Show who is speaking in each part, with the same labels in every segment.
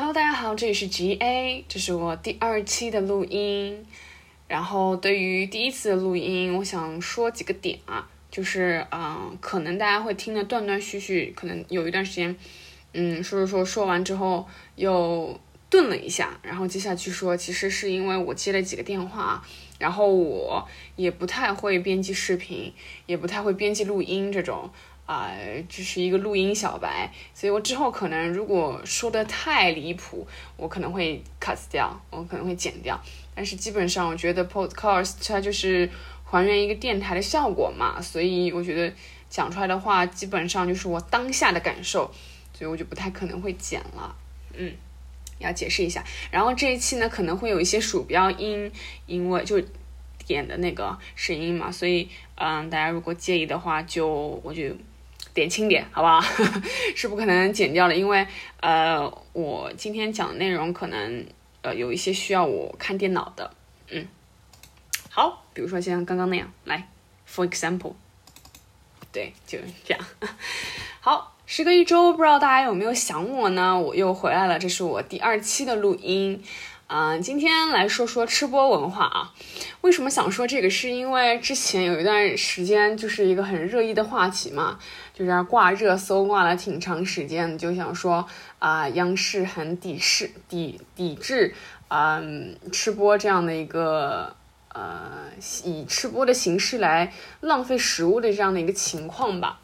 Speaker 1: Hello，大家好，这里是 GA，这是我第二期的录音。然后对于第一次的录音，我想说几个点啊，就是嗯，可能大家会听得断断续续，可能有一段时间，嗯，说说说说完之后又顿了一下，然后接下去说，其实是因为我接了几个电话，然后我也不太会编辑视频，也不太会编辑录音这种。啊，就是一个录音小白，所以我之后可能如果说的太离谱，我可能会 cut 掉，我可能会剪掉。但是基本上，我觉得 podcast 它就是还原一个电台的效果嘛，所以我觉得讲出来的话基本上就是我当下的感受，所以我就不太可能会剪了。嗯，要解释一下。然后这一期呢，可能会有一些鼠标音，因为就点的那个声音嘛，所以嗯，大家如果介意的话，就我就。点轻点，好不好？是不可能剪掉的，因为呃，我今天讲的内容可能呃有一些需要我看电脑的，嗯，好，比如说像刚刚那样，来，for example，对，就是这样。好，时隔一周，不知道大家有没有想我呢？我又回来了，这是我第二期的录音。嗯，今天来说说吃播文化啊。为什么想说这个？是因为之前有一段时间就是一个很热议的话题嘛，就是挂热搜挂了挺长时间，就想说啊，央视很抵制、抵抵制，嗯，吃播这样的一个呃，以吃播的形式来浪费食物的这样的一个情况吧。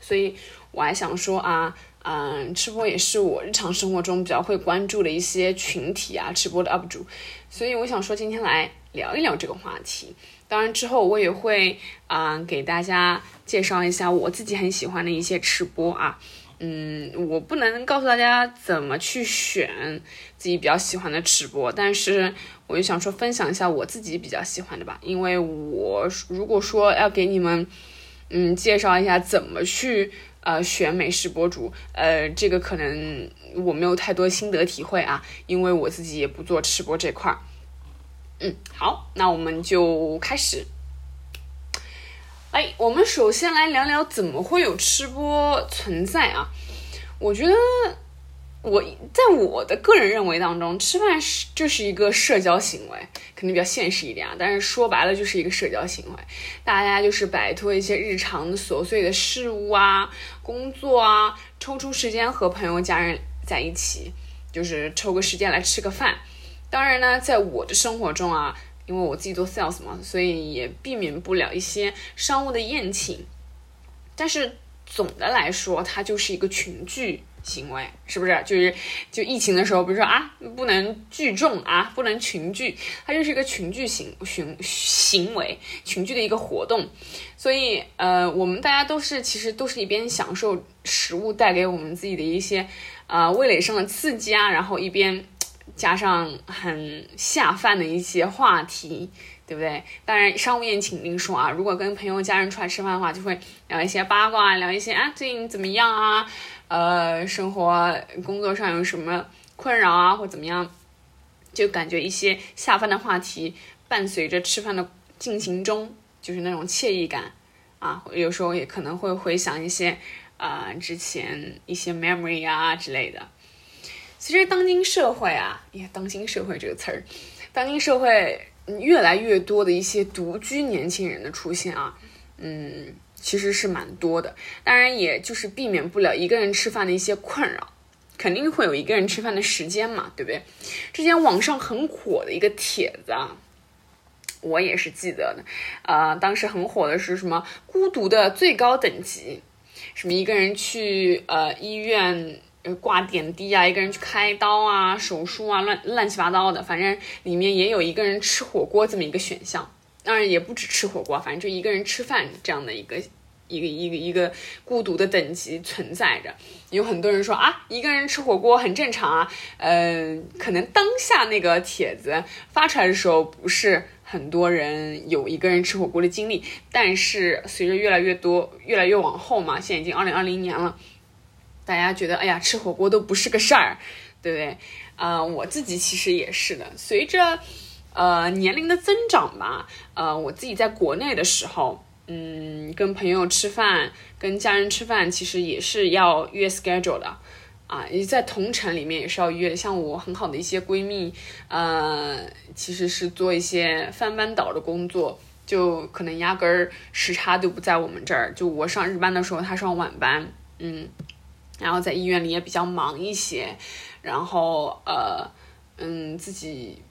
Speaker 1: 所以我还想说啊。嗯，吃播也是我日常生活中比较会关注的一些群体啊，吃播的 UP 主，所以我想说今天来聊一聊这个话题。当然之后我也会啊给大家介绍一下我自己很喜欢的一些吃播啊。嗯，我不能告诉大家怎么去选自己比较喜欢的吃播，但是我就想说分享一下我自己比较喜欢的吧。因为我如果说要给你们嗯介绍一下怎么去。呃，选美食博主，呃，这个可能我没有太多心得体会啊，因为我自己也不做吃播这块儿。嗯，好，那我们就开始。哎，我们首先来聊聊怎么会有吃播存在啊？我觉得。我在我的个人认为当中，吃饭是就是一个社交行为，肯定比较现实一点啊。但是说白了就是一个社交行为，大家就是摆脱一些日常琐碎的事物啊、工作啊，抽出时间和朋友家人在一起，就是抽个时间来吃个饭。当然呢，在我的生活中啊，因为我自己做 sales 嘛，所以也避免不了一些商务的宴请。但是总的来说，它就是一个群聚。行为是不是就是就疫情的时候，比如说啊，不能聚众啊，不能群聚，它就是一个群聚行行行为，群聚的一个活动。所以呃，我们大家都是其实都是一边享受食物带给我们自己的一些啊味蕾上的刺激啊，然后一边加上很下饭的一些话题，对不对？当然商务宴请另说啊，如果跟朋友家人出来吃饭的话，就会聊一些八卦，聊一些啊最近怎么样啊。呃，生活工作上有什么困扰啊，或怎么样，就感觉一些下饭的话题伴随着吃饭的进行中，就是那种惬意感啊。有时候也可能会回想一些啊之前一些 memory 啊之类的。其实当今社会啊，也当今社会这个词儿，当今社会越来越多的一些独居年轻人的出现啊，嗯。其实是蛮多的，当然也就是避免不了一个人吃饭的一些困扰，肯定会有一个人吃饭的时间嘛，对不对？之前网上很火的一个帖子啊，我也是记得的，呃，当时很火的是什么孤独的最高等级，什么一个人去呃医院呃挂点滴啊，一个人去开刀啊、手术啊，乱乱七八糟的，反正里面也有一个人吃火锅这么一个选项。当然也不止吃火锅，反正就一个人吃饭这样的一个 一个一个一个孤独的等级存在着。有很多人说啊，一个人吃火锅很正常啊。嗯，可能当下那个帖子发出来的时候，不是很多人有一个人吃火锅的经历。但是随着越来越多、越来越往后嘛，现在已经二零二零年了，大家觉得哎呀，吃火锅都不是个事儿，对不对？啊，我自己其实也是的，随着。呃，年龄的增长吧。呃，我自己在国内的时候，嗯，跟朋友吃饭、跟家人吃饭，其实也是要约 schedule 的。啊，也在同城里面也是要约。像我很好的一些闺蜜，呃，其实是做一些翻班倒的工作，就可能压根儿时差都不在我们这儿。就我上日班的时候，她上晚班，嗯，然后在医院里也比较忙一些，然后呃，嗯，自己。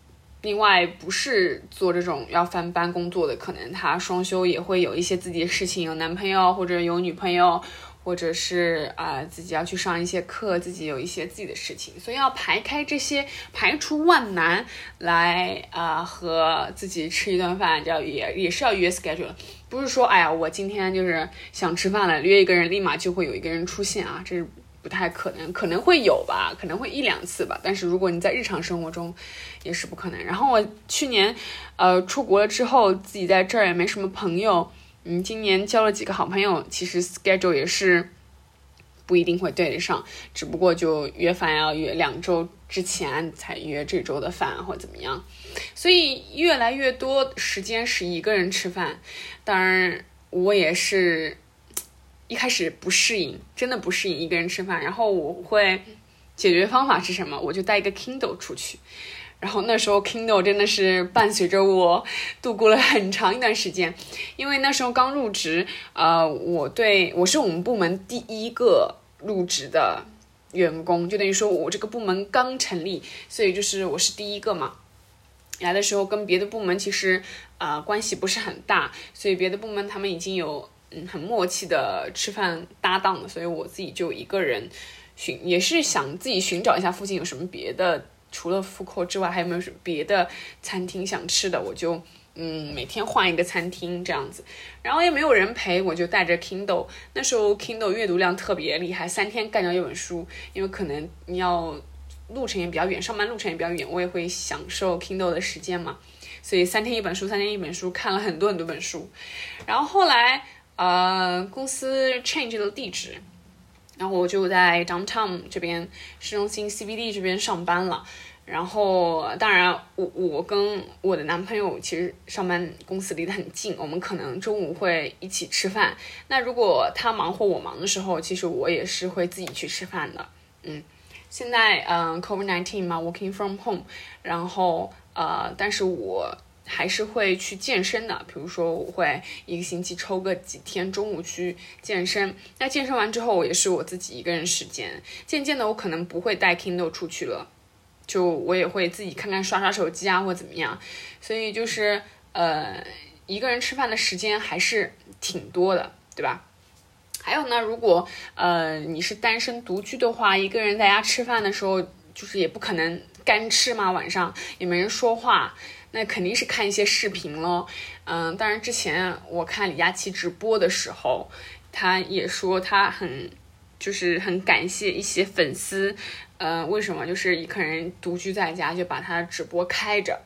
Speaker 1: 另外，不是做这种要翻班工作的，可能他双休也会有一些自己的事情，有男朋友或者有女朋友，或者是啊自己要去上一些课，自己有一些自己的事情，所以要排开这些，排除万难来啊和自己吃一顿饭，要也也是要约 schedule，不是说哎呀我今天就是想吃饭了，约一个人立马就会有一个人出现啊，这是。不太可能，可能会有吧，可能会一两次吧。但是如果你在日常生活中，也是不可能。然后我去年，呃，出国了之后，自己在这儿也没什么朋友。嗯，今年交了几个好朋友，其实 schedule 也是不一定会对得上，只不过就约饭要约两周之前才约这周的饭或怎么样。所以越来越多时间是一个人吃饭，当然我也是。一开始不适应，真的不适应一个人吃饭。然后我会解决方法是什么？我就带一个 Kindle 出去。然后那时候 Kindle 真的是伴随着我度过了很长一段时间。因为那时候刚入职，呃，我对我是我们部门第一个入职的员工，就等于说我这个部门刚成立，所以就是我是第一个嘛。来的时候跟别的部门其实啊关系不是很大，所以别的部门他们已经有。嗯，很默契的吃饭搭档了，所以我自己就一个人寻，也是想自己寻找一下附近有什么别的，除了复扣之外，还有没有什么别的餐厅想吃的，我就嗯每天换一个餐厅这样子，然后也没有人陪，我就带着 Kindle，那时候 Kindle 阅读量特别厉害，三天干掉一本书，因为可能你要路程也比较远，上班路程也比较远，我也会享受 Kindle 的时间嘛，所以三天一本书，三天一本书，看了很多很多本书，然后后来。呃，公司 change 了地址，然后我就在 downtown 这边市中心 CBD 这边上班了。然后，当然，我我跟我的男朋友其实上班公司离得很近，我们可能中午会一起吃饭。那如果他忙或我忙的时候，其实我也是会自己去吃饭的。嗯，现在嗯，COVID nineteen 嘛，working from home，然后呃，但是我。还是会去健身的，比如说我会一个星期抽个几天中午去健身。那健身完之后，我也是我自己一个人时间。渐渐的，我可能不会带 Kindle 出去了，就我也会自己看看刷刷手机啊，或怎么样。所以就是呃，一个人吃饭的时间还是挺多的，对吧？还有呢，如果呃你是单身独居的话，一个人在家吃饭的时候，就是也不可能干吃嘛，晚上也没人说话。那肯定是看一些视频喽，嗯，当然之前我看李佳琦直播的时候，他也说他很，就是很感谢一些粉丝，嗯，为什么？就是一个人独居在家就把他的直播开着，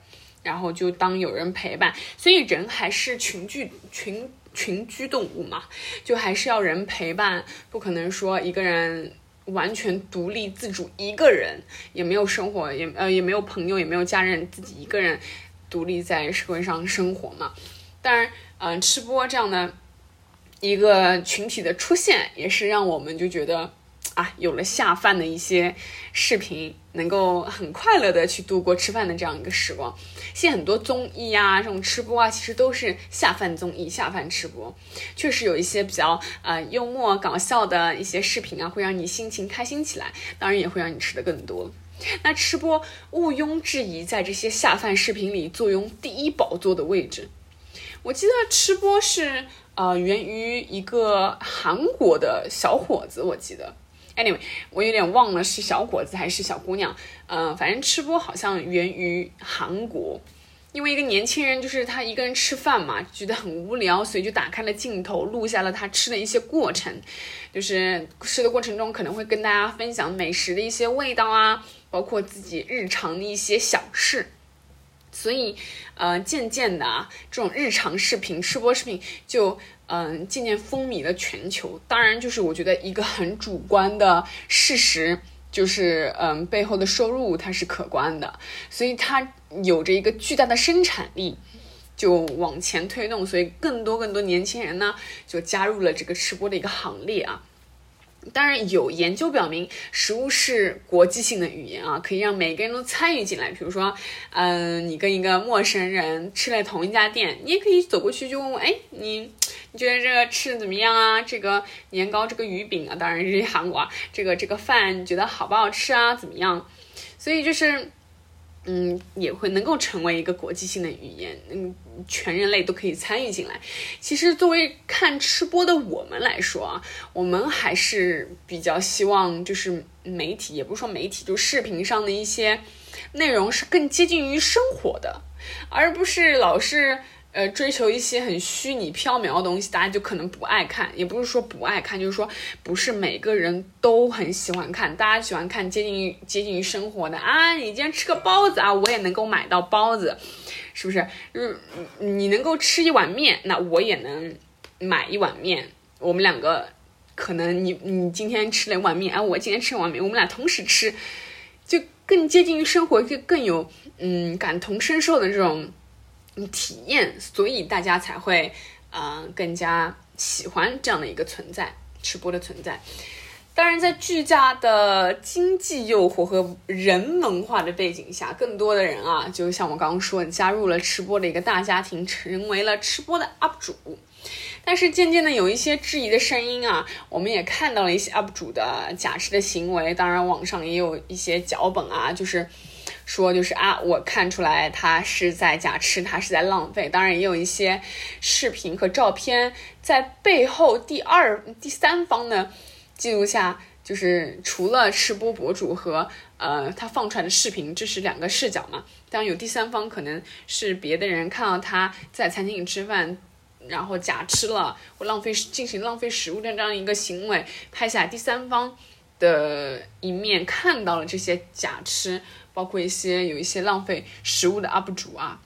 Speaker 1: 然后就当有人陪伴，所以人还是群居群群居动物嘛，就还是要人陪伴，不可能说一个人完全独立自主，一个人也没有生活，也呃也没有朋友，也没有家人，自己一个人。独立在社会上生活嘛，当然，嗯，吃播这样的一个群体的出现，也是让我们就觉得啊，有了下饭的一些视频，能够很快乐的去度过吃饭的这样一个时光。现在很多综艺啊，这种吃播啊，其实都是下饭综艺、下饭吃播，确实有一些比较呃幽默搞笑的一些视频啊，会让你心情开心起来，当然也会让你吃的更多。那吃播毋庸置疑，在这些下饭视频里坐拥第一宝座的位置。我记得吃播是呃源于一个韩国的小伙子，我记得。Anyway，我有点忘了是小伙子还是小姑娘。嗯，反正吃播好像源于韩国。因为一个年轻人，就是他一个人吃饭嘛，觉得很无聊，所以就打开了镜头，录下了他吃的一些过程。就是吃的过程中，可能会跟大家分享美食的一些味道啊，包括自己日常的一些小事。所以，呃，渐渐的啊，这种日常视频、吃播视频就嗯渐渐风靡了全球。当然，就是我觉得一个很主观的事实。就是，嗯，背后的收入它是可观的，所以它有着一个巨大的生产力，就往前推动，所以更多更多年轻人呢就加入了这个吃播的一个行列啊。当然有研究表明，食物是国际性的语言啊，可以让每个人都参与进来。比如说，嗯，你跟一个陌生人吃了同一家店，你也可以走过去就问问，哎，你你觉得这个吃的怎么样啊？这个年糕，这个鱼饼啊，当然是韩国啊，这个这个饭你觉得好不好吃啊？怎么样？所以就是。嗯，也会能够成为一个国际性的语言，嗯，全人类都可以参与进来。其实，作为看吃播的我们来说啊，我们还是比较希望，就是媒体，也不是说媒体，就视频上的一些内容是更接近于生活的，而不是老是。呃，追求一些很虚拟缥缈的东西，大家就可能不爱看。也不是说不爱看，就是说不是每个人都很喜欢看。大家喜欢看接近于接近于生活的啊，你今天吃个包子啊，我也能够买到包子，是不是？嗯，你能够吃一碗面，那我也能买一碗面。我们两个可能你你今天吃了一碗面，啊，我今天吃了碗面，我们俩同时吃，就更接近于生活，就更有嗯感同身受的这种。体验，所以大家才会，呃，更加喜欢这样的一个存在，吃播的存在。当然，在巨大的经济诱惑和人文化的背景下，更多的人啊，就像我刚刚说，加入了吃播的一个大家庭，成为了吃播的 UP 主。但是渐渐的有一些质疑的声音啊，我们也看到了一些 UP 主的假吃的行为。当然，网上也有一些脚本啊，就是。说就是啊，我看出来他是在假吃，他是在浪费。当然也有一些视频和照片在背后第二、第三方的记录下，就是除了吃播博主和呃他放出来的视频，这是两个视角嘛。当然有第三方，可能是别的人看到他在餐厅里吃饭，然后假吃了或浪费进行浪费食物的这样一个行为，拍下第三方的一面，看到了这些假吃。包括一些有一些浪费食物的 UP 主啊，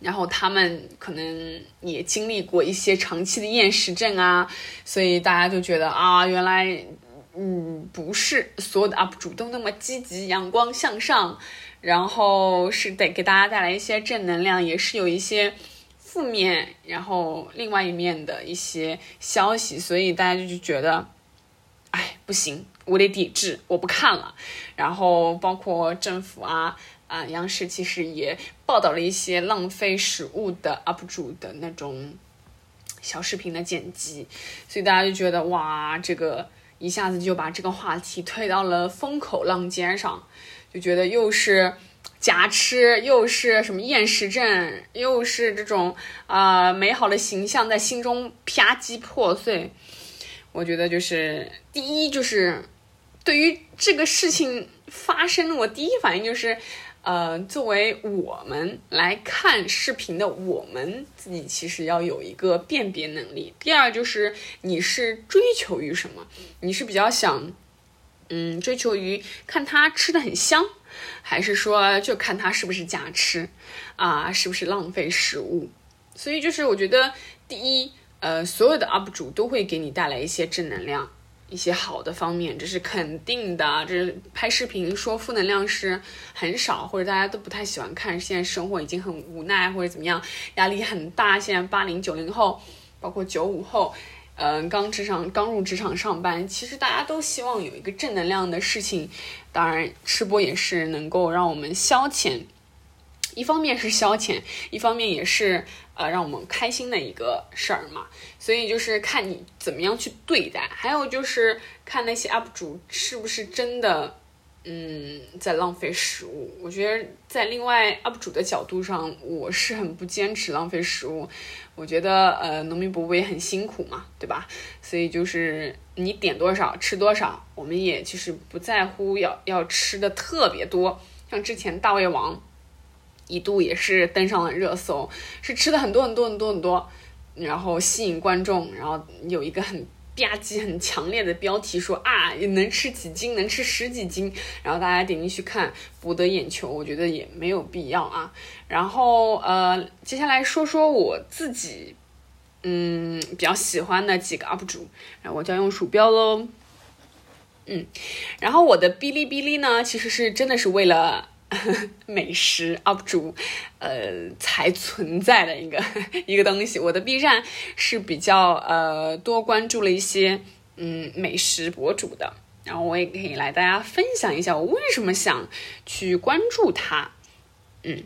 Speaker 1: 然后他们可能也经历过一些长期的厌食症啊，所以大家就觉得啊，原来嗯不是所有的 UP 主都那么积极、阳光向上，然后是得给大家带来一些正能量，也是有一些负面，然后另外一面的一些消息，所以大家就觉得，哎，不行。我得抵制，我不看了。然后包括政府啊啊，央视其实也报道了一些浪费食物的 UP 主的那种小视频的剪辑，所以大家就觉得哇，这个一下子就把这个话题推到了风口浪尖上，就觉得又是假吃，又是什么厌食症，又是这种啊美好的形象在心中啪叽破碎。我觉得就是第一就是。对于这个事情发生，我第一反应就是，呃，作为我们来看视频的我们自己，其实要有一个辨别能力。第二就是你是追求于什么？你是比较想，嗯，追求于看他吃的很香，还是说就看他是不是假吃啊，是不是浪费食物？所以就是我觉得，第一，呃，所有的 UP 主都会给你带来一些正能量。一些好的方面，这是肯定的。这是拍视频说负能量是很少，或者大家都不太喜欢看。现在生活已经很无奈，或者怎么样，压力很大。现在八零九零后，包括九五后，嗯，刚职场刚入职场上班，其实大家都希望有一个正能量的事情。当然，吃播也是能够让我们消遣。一方面是消遣，一方面也是呃让我们开心的一个事儿嘛。所以就是看你怎么样去对待，还有就是看那些 UP 主是不是真的嗯在浪费食物。我觉得在另外 UP 主的角度上，我是很不坚持浪费食物。我觉得呃农民伯伯也很辛苦嘛，对吧？所以就是你点多少吃多少，我们也其实不在乎要要吃的特别多。像之前大胃王。一度也是登上了热搜，是吃的很多很多很多很多，然后吸引观众，然后有一个很吧唧、很强烈的标题说啊，能吃几斤，能吃十几斤，然后大家点进去看，博得眼球，我觉得也没有必要啊。然后呃，接下来说说我自己，嗯，比较喜欢的几个 UP 主，然后我就要用鼠标喽，嗯，然后我的哔哩哔哩呢，其实是真的是为了。美食 UP 主，呃，才存在的一个 一个东西。我的 B 站是比较呃多关注了一些嗯美食博主的，然后我也可以来大家分享一下我为什么想去关注他。嗯，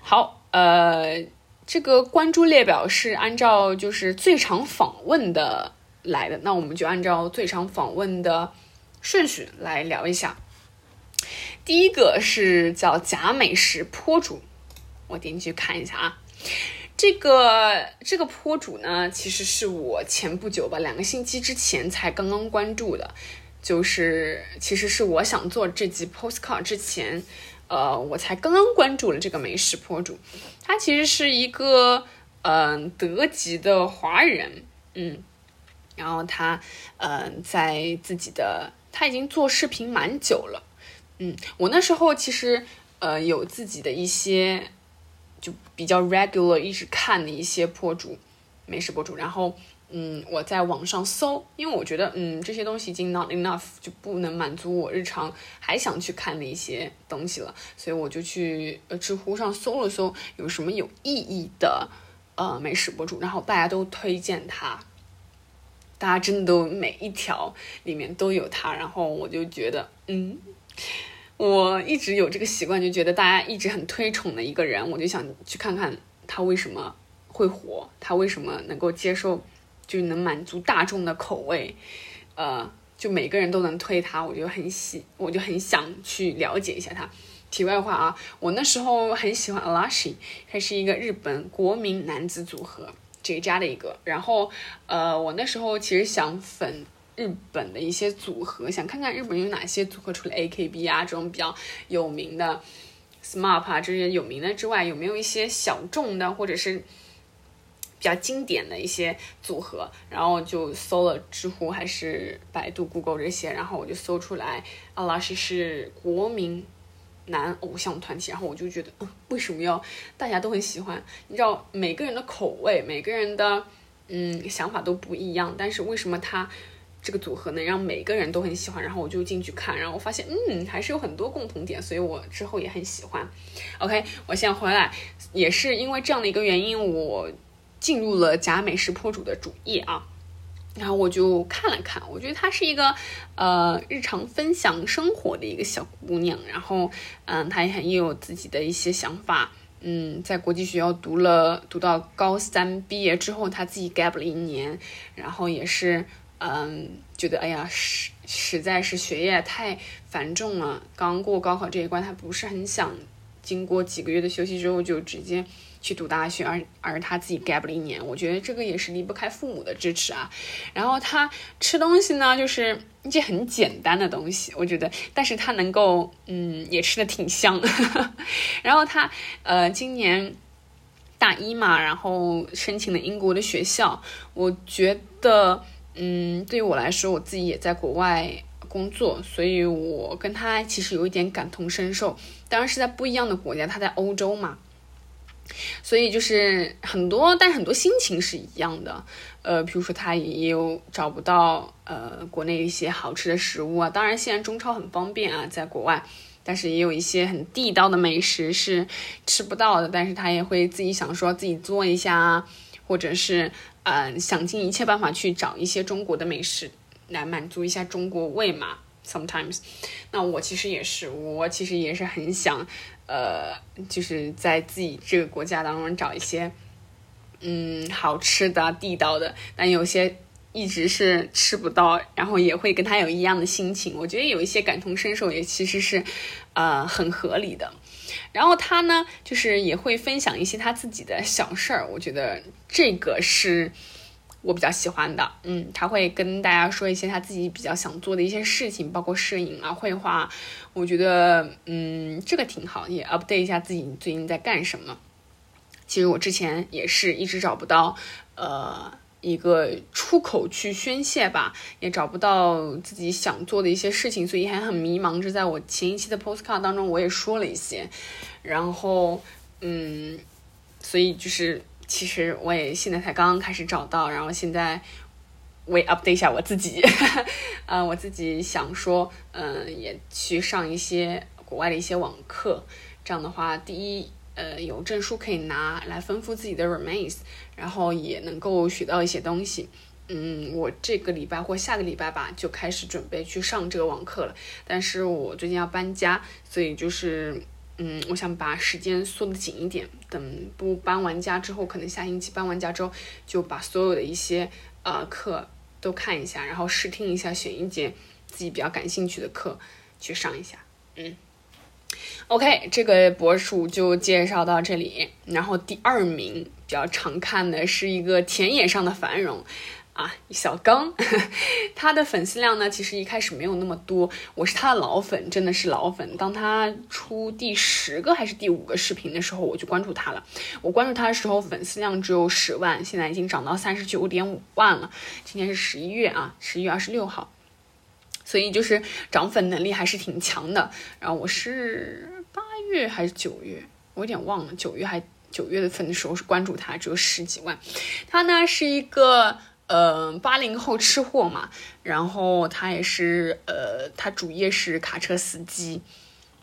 Speaker 1: 好，呃，这个关注列表是按照就是最常访问的来的，那我们就按照最常访问的顺序来聊一下。第一个是叫假美食坡主，我点进去看一下啊。这个这个坡主呢，其实是我前不久吧，两个星期之前才刚刚关注的，就是其实是我想做这集 postcard 之前，呃，我才刚刚关注了这个美食坡主。他其实是一个嗯德籍的华人，嗯，然后他嗯在自己的他已经做视频蛮久了。嗯，我那时候其实呃有自己的一些就比较 regular 一直看的一些博主，美食博主，然后嗯我在网上搜，因为我觉得嗯这些东西已经 not enough 就不能满足我日常还想去看的一些东西了，所以我就去呃知乎上搜了搜有什么有意义的呃美食博主，然后大家都推荐他，大家真的都每一条里面都有他，然后我就觉得嗯。我一直有这个习惯，就觉得大家一直很推崇的一个人，我就想去看看他为什么会火，他为什么能够接受，就能满足大众的口味，呃，就每个人都能推他，我就很喜，我就很想去了解一下他。题外话啊，我那时候很喜欢 Alashi，他是一个日本国民男子组合这家的一个，然后呃，我那时候其实想粉。日本的一些组合，想看看日本有哪些组合，除了 AKB 啊这种比较有名的，SMAP 啊这些有名的之外，有没有一些小众的或者是比较经典的一些组合？然后就搜了知乎还是百度、Google 这些，然后我就搜出来，阿拉西是国民男偶像团体，然后我就觉得，嗯，为什么要大家都很喜欢？你知道每个人的口味，每个人的嗯想法都不一样，但是为什么他？这个组合能让每个人都很喜欢，然后我就进去看，然后我发现，嗯，还是有很多共同点，所以我之后也很喜欢。OK，我现在回来也是因为这样的一个原因，我进入了假美食博主的主页啊，然后我就看了看，我觉得她是一个呃日常分享生活的一个小姑娘，然后嗯，她也很也有自己的一些想法，嗯，在国际学校读了读到高三毕业之后，她自己 gap 了一年，然后也是。嗯，觉得哎呀，实实在是学业太繁重了。刚过高考这一关，他不是很想经过几个月的休息之后就直接去读大学，而而他自己 gap 了一年。我觉得这个也是离不开父母的支持啊。然后他吃东西呢，就是一些很简单的东西，我觉得，但是他能够嗯，也吃的挺香。然后他呃，今年大一嘛，然后申请了英国的学校，我觉得。嗯，对于我来说，我自己也在国外工作，所以我跟他其实有一点感同身受。当然是在不一样的国家，他在欧洲嘛，所以就是很多，但很多心情是一样的。呃，比如说他也有找不到呃国内一些好吃的食物啊。当然现在中超很方便啊，在国外，但是也有一些很地道的美食是吃不到的。但是他也会自己想说自己做一下啊，或者是。嗯，想尽一切办法去找一些中国的美食来满足一下中国胃嘛。Sometimes，那我其实也是，我其实也是很想，呃，就是在自己这个国家当中找一些，嗯，好吃的、地道的。但有些一直是吃不到，然后也会跟他有一样的心情。我觉得有一些感同身受，也其实是，呃，很合理的。然后他呢，就是也会分享一些他自己的小事儿，我觉得这个是我比较喜欢的。嗯，他会跟大家说一些他自己比较想做的一些事情，包括摄影啊、绘画。我觉得，嗯，这个挺好，也 update 一下自己最近在干什么。其实我之前也是一直找不到，呃。一个出口去宣泄吧，也找不到自己想做的一些事情，所以还很迷茫。这在我前一期的 postcard 当中我也说了一些，然后嗯，所以就是其实我也现在才刚刚开始找到，然后现在我也 update 一下我自己，嗯，我自己想说，嗯，也去上一些国外的一些网课，这样的话，第一。呃，有证书可以拿来丰富自己的 remains，然后也能够学到一些东西。嗯，我这个礼拜或下个礼拜吧，就开始准备去上这个网课了。但是我最近要搬家，所以就是，嗯，我想把时间缩得紧一点。等不搬完家之后，可能下星期搬完家之后，就把所有的一些呃课都看一下，然后试听一下，选一节自己比较感兴趣的课去上一下。嗯，OK，这个博主就介绍到这里。然后第二名比较常看的是一个田野上的繁荣。啊，小刚，他的粉丝量呢，其实一开始没有那么多。我是他的老粉，真的是老粉。当他出第十个还是第五个视频的时候，我就关注他了。我关注他的时候，粉丝量只有十万，现在已经涨到三十九点五万了。今天是十一月啊，十一月二十六号，所以就是涨粉能力还是挺强的。然后我是八月还是九月，我有点忘了，九月还九月份的时候是关注他，只有十几万。他呢是一个。呃，八零后吃货嘛，然后他也是，呃，他主业是卡车司机。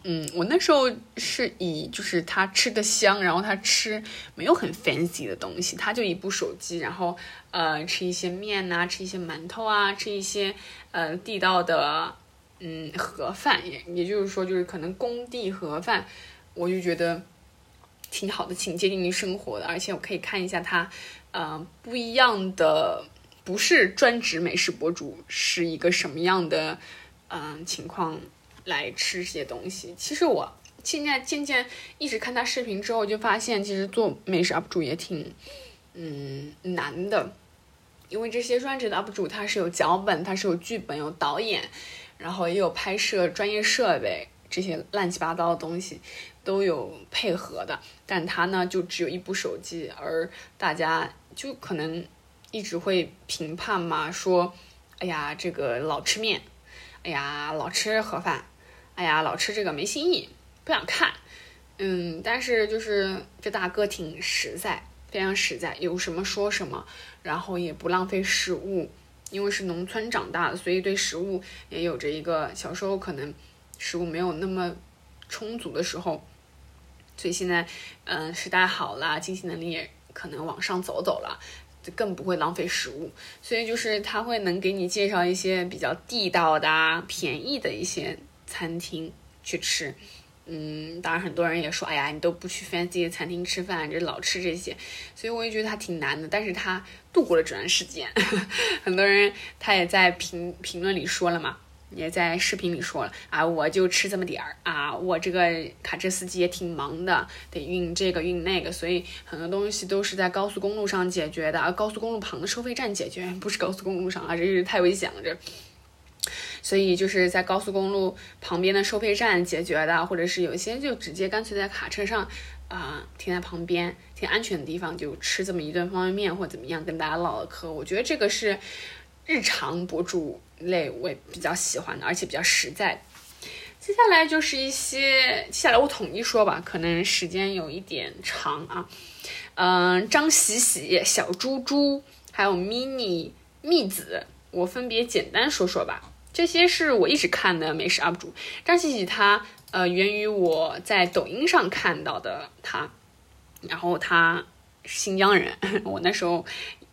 Speaker 1: 嗯，我那时候是以就是他吃的香，然后他吃没有很 fancy 的东西，他就一部手机，然后呃吃一些面呐，吃一些馒头啊，吃一些呃地道的嗯盒饭，也也就是说就是可能工地盒饭，我就觉得挺好的，挺接近于生活的，而且我可以看一下他呃不一样的。不是专职美食博主是一个什么样的嗯情况来吃这些东西？其实我现在渐渐一直看他视频之后，就发现其实做美食 UP 主也挺嗯难的，因为这些专职的 UP 主他是有脚本，他是有剧本，有导演，然后也有拍摄专业设备，这些乱七八糟的东西都有配合的，但他呢就只有一部手机，而大家就可能。一直会评判嘛，说，哎呀，这个老吃面，哎呀，老吃盒饭，哎呀，老吃这个没新意，不想看。嗯，但是就是这大哥挺实在，非常实在，有什么说什么，然后也不浪费食物，因为是农村长大的，所以对食物也有着一个小时候可能食物没有那么充足的时候，所以现在，嗯，时代好了，经济能力也可能往上走走了。就更不会浪费食物，所以就是他会能给你介绍一些比较地道的、便宜的一些餐厅去吃。嗯，当然很多人也说，哎呀，你都不去 fancy 的餐厅吃饭，这老吃这些，所以我也觉得他挺难的。但是他度过了这段时间，很多人他也在评评论里说了嘛。也在视频里说了啊，我就吃这么点儿啊，我这个卡车司机也挺忙的，得运这个运那个，所以很多东西都是在高速公路上解决的，高速公路旁的收费站解决，不是高速公路上啊，这是太危险了这。所以就是在高速公路旁边的收费站解决的，或者是有一些就直接干脆在卡车上啊停在旁边，挺安全的地方就吃这么一顿方便面或怎么样，跟大家唠唠嗑，我觉得这个是日常博主。类我也比较喜欢的，而且比较实在。接下来就是一些，接下来我统一说吧，可能时间有一点长啊。嗯，张喜喜、小猪猪，还有 mini 蜜子，我分别简单说说吧。这些是我一直看的美食 UP 主。张喜喜他呃源于我在抖音上看到的他，然后他新疆人，我那时候。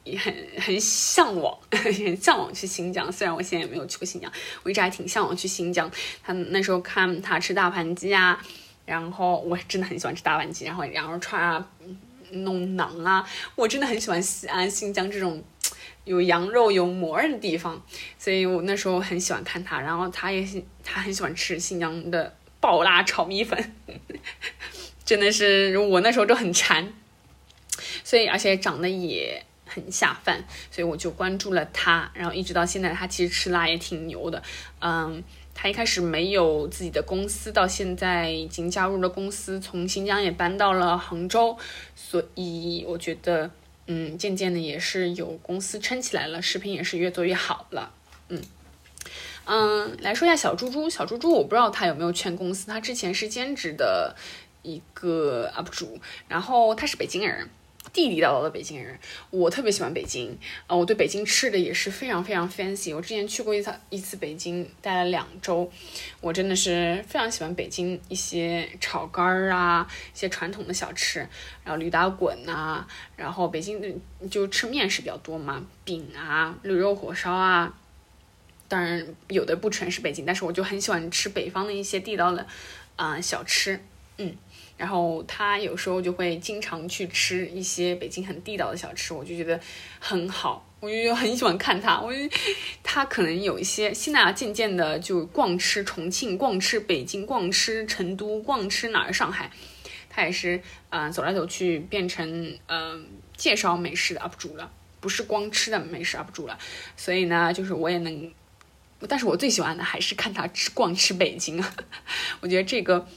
Speaker 1: 也很很向往，很向往去新疆。虽然我现在也没有去过新疆，我一直还挺向往去新疆。他那时候看他吃大盘鸡啊，然后我真的很喜欢吃大盘鸡，然后羊肉串啊，弄馕啊，我真的很喜欢西安、新疆这种有羊肉有馍的地方。所以我那时候很喜欢看他，然后他也他很喜欢吃新疆的爆辣炒米粉，真的是我那时候就很馋。所以而且长得也。很下饭，所以我就关注了他，然后一直到现在，他其实吃辣也挺牛的。嗯，他一开始没有自己的公司，到现在已经加入了公司，从新疆也搬到了杭州，所以我觉得，嗯，渐渐的也是有公司撑起来了，视频也是越做越好了。嗯嗯，来说一下小猪猪，小猪猪我不知道他有没有劝公司，他之前是兼职的一个 UP 主，然后他是北京人。地地道道的北京人，我特别喜欢北京啊！我对北京吃的也是非常非常 fancy。我之前去过一次一次北京，待了两周，我真的是非常喜欢北京一些炒肝儿啊，一些传统的小吃，然后驴打滚呐，然后北京就吃面食比较多嘛，饼啊，驴肉火烧啊。当然有的不全是北京，但是我就很喜欢吃北方的一些地道的啊小吃，嗯。然后他有时候就会经常去吃一些北京很地道的小吃，我就觉得很好，我就很喜欢看他。我他可能有一些现在渐渐的就逛吃重庆、逛吃北京、逛吃成都、逛吃哪儿上海，他也是嗯走来走去变成嗯介绍美食的 UP 主了，不是光吃的美食 UP 主了。所以呢，就是我也能，但是我最喜欢的还是看他吃逛吃北京啊，我觉得这个。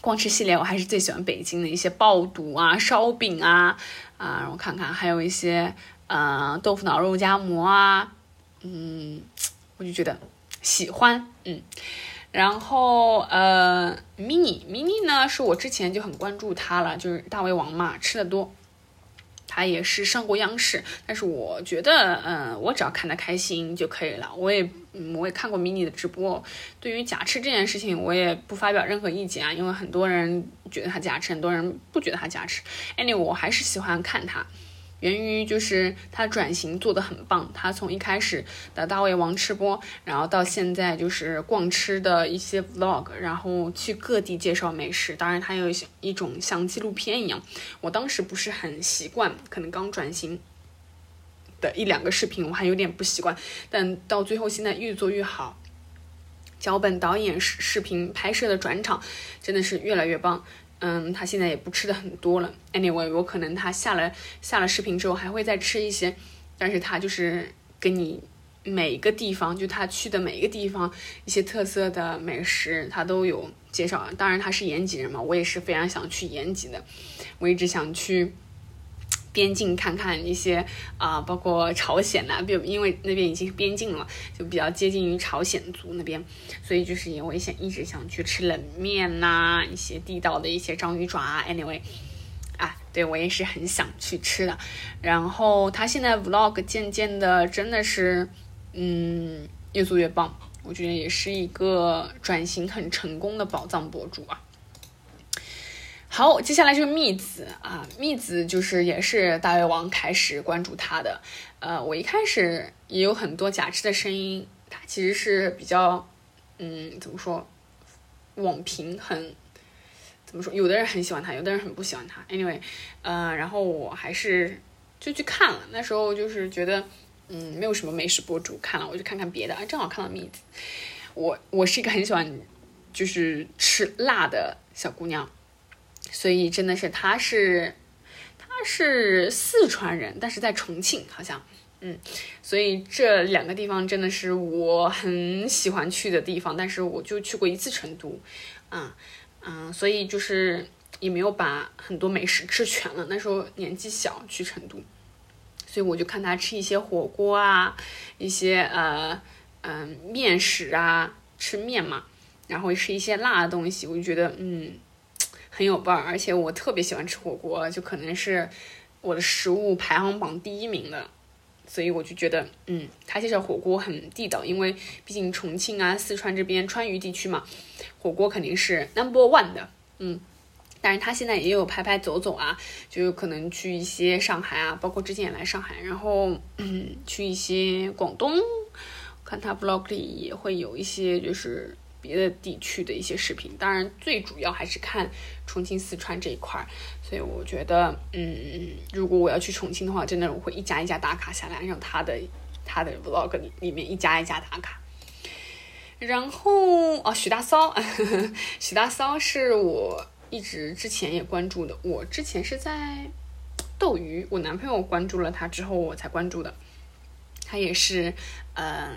Speaker 1: 光吃系列，我还是最喜欢北京的一些爆肚啊、烧饼啊，啊，我看看，还有一些呃豆腐脑肉夹馍啊，嗯，我就觉得喜欢，嗯，然后呃，mini mini 呢，是我之前就很关注他了，就是大胃王嘛，吃的多。他也是上过央视，但是我觉得，嗯，我只要看他开心就可以了。我也，嗯，我也看过迷你的直播。对于假吃这件事情，我也不发表任何意见啊，因为很多人觉得他假吃，很多人不觉得他假吃。anyway，我还是喜欢看他。源于就是他转型做的很棒，他从一开始的大胃王吃播，然后到现在就是逛吃的一些 vlog，然后去各地介绍美食。当然，他有一种像纪录片一样。我当时不是很习惯，可能刚转型的一两个视频我还有点不习惯，但到最后现在越做越好，脚本、导演、视视频拍摄的转场真的是越来越棒。嗯，他现在也不吃的很多了。Anyway，我可能他下了下了视频之后还会再吃一些，但是他就是跟你每个地方，就他去的每一个地方一些特色的美食，他都有介绍。当然他是延吉人嘛，我也是非常想去延吉的，我一直想去。边境看看一些啊，包括朝鲜呐，比如因为那边已经是边境了，就比较接近于朝鲜族那边，所以就是也我也想一直想去吃冷面呐，一些地道的一些章鱼爪啊。Anyway，啊，对我也是很想去吃的。然后他现在 Vlog 渐渐的真的是，嗯，越做越棒，我觉得也是一个转型很成功的宝藏博主啊。好，接下来就是蜜子啊，蜜子就是也是大胃王开始关注他的，呃，我一开始也有很多假吃的声音，他其实是比较，嗯，怎么说，网评很，怎么说，有的人很喜欢他，有的人很不喜欢他。Anyway，呃，然后我还是就去看了，那时候就是觉得，嗯，没有什么美食博主看了，我就看看别的，啊，正好看到蜜子，我我是一个很喜欢就是吃辣的小姑娘。所以真的是，他是，他是四川人，但是在重庆好像，嗯，所以这两个地方真的是我很喜欢去的地方，但是我就去过一次成都，啊，嗯，所以就是也没有把很多美食吃全了。那时候年纪小去成都，所以我就看他吃一些火锅啊，一些呃嗯面食啊，吃面嘛，然后吃一些辣的东西，我就觉得嗯。很有伴儿，而且我特别喜欢吃火锅，就可能是我的食物排行榜第一名的，所以我就觉得，嗯，他介绍火锅很地道，因为毕竟重庆啊、四川这边川渝地区嘛，火锅肯定是 number one 的，嗯，但是他现在也有拍拍走走啊，就有可能去一些上海啊，包括之前也来上海，然后嗯，去一些广东，看他 vlog 里也会有一些就是。别的地区的一些视频，当然最主要还是看重庆、四川这一块儿，所以我觉得，嗯，如果我要去重庆的话，真的我会一家一家打卡下来，让他的他的 vlog 里里面一家一家打卡。然后哦，许大骚，许大骚是我一直之前也关注的，我之前是在斗鱼，我男朋友关注了他之后我才关注的，他也是，呃。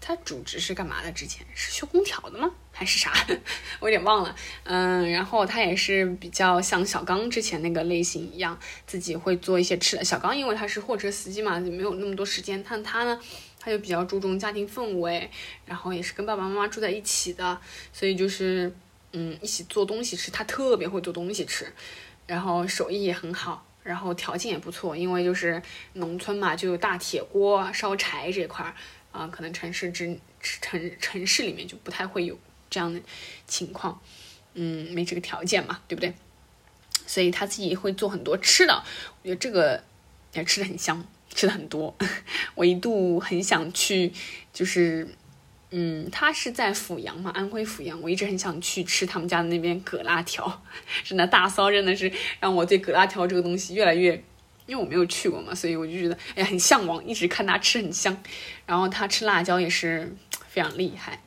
Speaker 1: 他主职是干嘛的？之前是修空调的吗？还是啥？我有点忘了。嗯，然后他也是比较像小刚之前那个类型一样，自己会做一些吃的。小刚因为他是货车司机嘛，就没有那么多时间。但他呢，他就比较注重家庭氛围，然后也是跟爸爸妈妈住在一起的，所以就是嗯，一起做东西吃。他特别会做东西吃，然后手艺也很好。然后条件也不错，因为就是农村嘛，就有大铁锅烧柴这块儿啊，可能城市之城城市里面就不太会有这样的情况，嗯，没这个条件嘛，对不对？所以他自己会做很多吃的，我觉得这个也吃的很香，吃的很多。我一度很想去，就是，嗯，他是在阜阳嘛，安徽阜阳，我一直很想去吃他们家的那边葛辣条。真的大骚真的是让我对葛辣条这个东西越来越，因为我没有去过嘛，所以我就觉得哎呀很向往，一直看他吃很香。然后他吃辣椒也是非常厉害。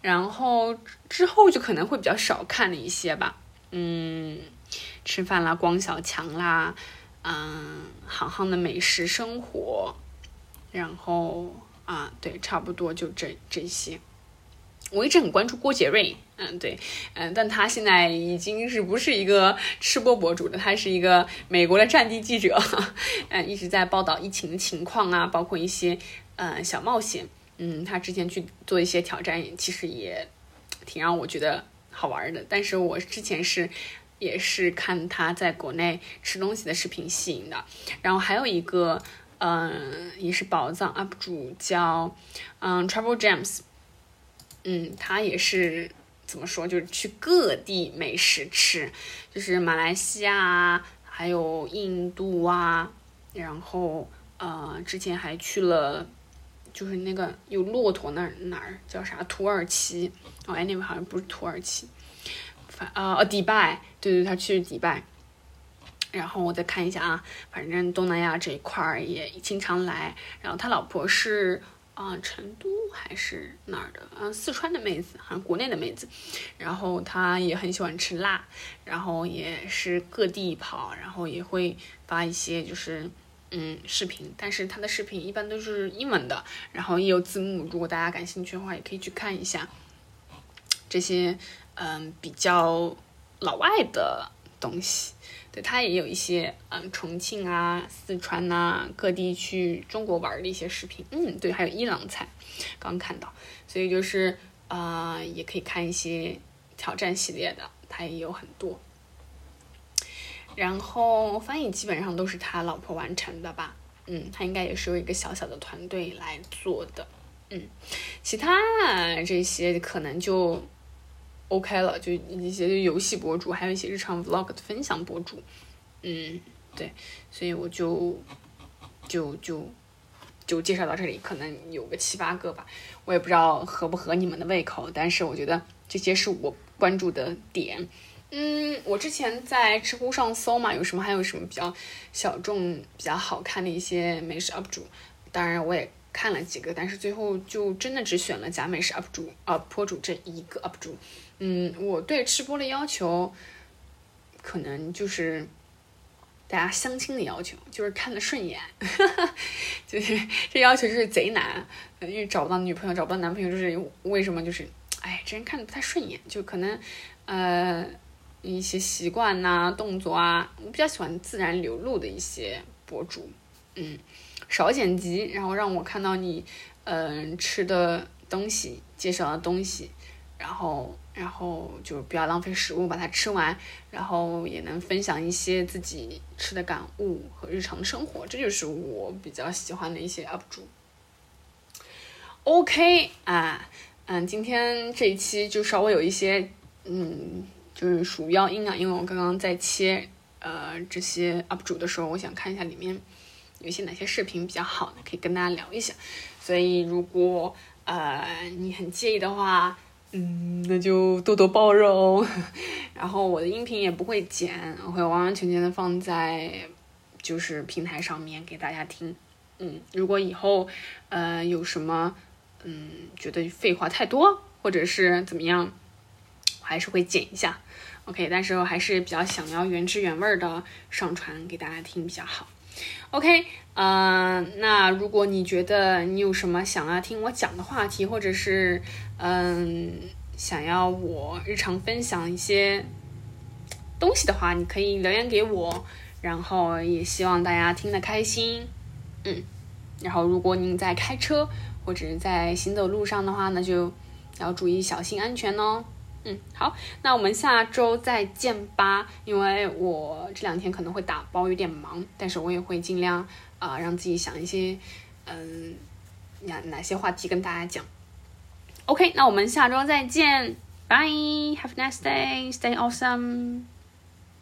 Speaker 1: 然后之后就可能会比较少看了一些吧，嗯。吃饭啦，光小强啦，嗯，航航的美食生活，然后啊，对，差不多就这这些。我一直很关注郭杰瑞，嗯，对，嗯，但他现在已经是不是一个吃播博主了，他是一个美国的战地记者，嗯，一直在报道疫情的情况啊，包括一些呃小冒险，嗯，他之前去做一些挑战，其实也挺让我觉得好玩的。但是我之前是。也是看他在国内吃东西的视频吸引的，然后还有一个，嗯，也是宝藏 UP 主叫，嗯，Travel James，嗯，他也是怎么说，就是去各地美食吃，就是马来西亚啊，还有印度啊，然后呃，之前还去了，就是那个有骆驼那哪儿叫啥？土耳其，哦哎，那边好像不是土耳其。呃呃，迪拜，对对，他去迪拜，然后我再看一下啊，反正东南亚这一块儿也经常来。然后他老婆是啊，成都还是哪儿的？嗯，四川的妹子，好像国内的妹子。然后她也很喜欢吃辣，然后也是各地跑，然后也会发一些就是嗯视频，但是他的视频一般都是英文的，然后也有字幕。如果大家感兴趣的话，也可以去看一下这些。嗯，比较老外的东西，对他也有一些嗯，重庆啊、四川呐各地去中国玩的一些视频。嗯，对，还有伊朗菜，刚看到，所以就是啊，也可以看一些挑战系列的，他也有很多。然后翻译基本上都是他老婆完成的吧？嗯，他应该也是有一个小小的团队来做的。嗯，其他这些可能就。OK 了，就一些游戏博主，还有一些日常 Vlog 的分享博主，嗯，对，所以我就就就就介绍到这里，可能有个七八个吧，我也不知道合不合你们的胃口，但是我觉得这些是我关注的点。嗯，我之前在知乎上搜嘛，有什么还有什么比较小众、比较好看的一些美食 UP 主，当然我也看了几个，但是最后就真的只选了假美食 UP 主啊博主这一个 UP 主。嗯，我对吃播的要求，可能就是大家相亲的要求，就是看得顺眼，就是这要求就是贼难，因为找不到女朋友，找不到男朋友，就是为什么？就是哎，这人看的不太顺眼，就可能呃一些习惯呐、动作啊，我比较喜欢自然流露的一些博主，嗯，少剪辑，然后让我看到你嗯吃的东西，介绍的东西，然后。然后就不要浪费食物，把它吃完，然后也能分享一些自己吃的感悟和日常生活，这就是我比较喜欢的一些 UP 主。OK 啊，嗯，今天这一期就稍微有一些，嗯，就是鼠标音啊，因为我刚刚在切呃这些 UP 主的时候，我想看一下里面有些哪些视频比较好呢，可以跟大家聊一下。所以如果呃你很介意的话。嗯，那就多多包容。然后我的音频也不会剪，我会完完全全的放在就是平台上面给大家听。嗯，如果以后呃有什么嗯觉得废话太多或者是怎么样，我还是会剪一下。OK，但是我还是比较想要原汁原味的上传给大家听比较好。OK，嗯，那如果你觉得你有什么想要听我讲的话题，或者是嗯想要我日常分享一些东西的话，你可以留言给我，然后也希望大家听得开心，嗯，然后如果您在开车或者在行走路上的话，那就要注意小心安全哦。嗯，好，那我们下周再见吧。因为我这两天可能会打包，有点忙，但是我也会尽量啊、让自己想一些嗯哪哪些话题跟大家讲。OK，那我们下周再见，Bye，Have a nice day，Stay awesome。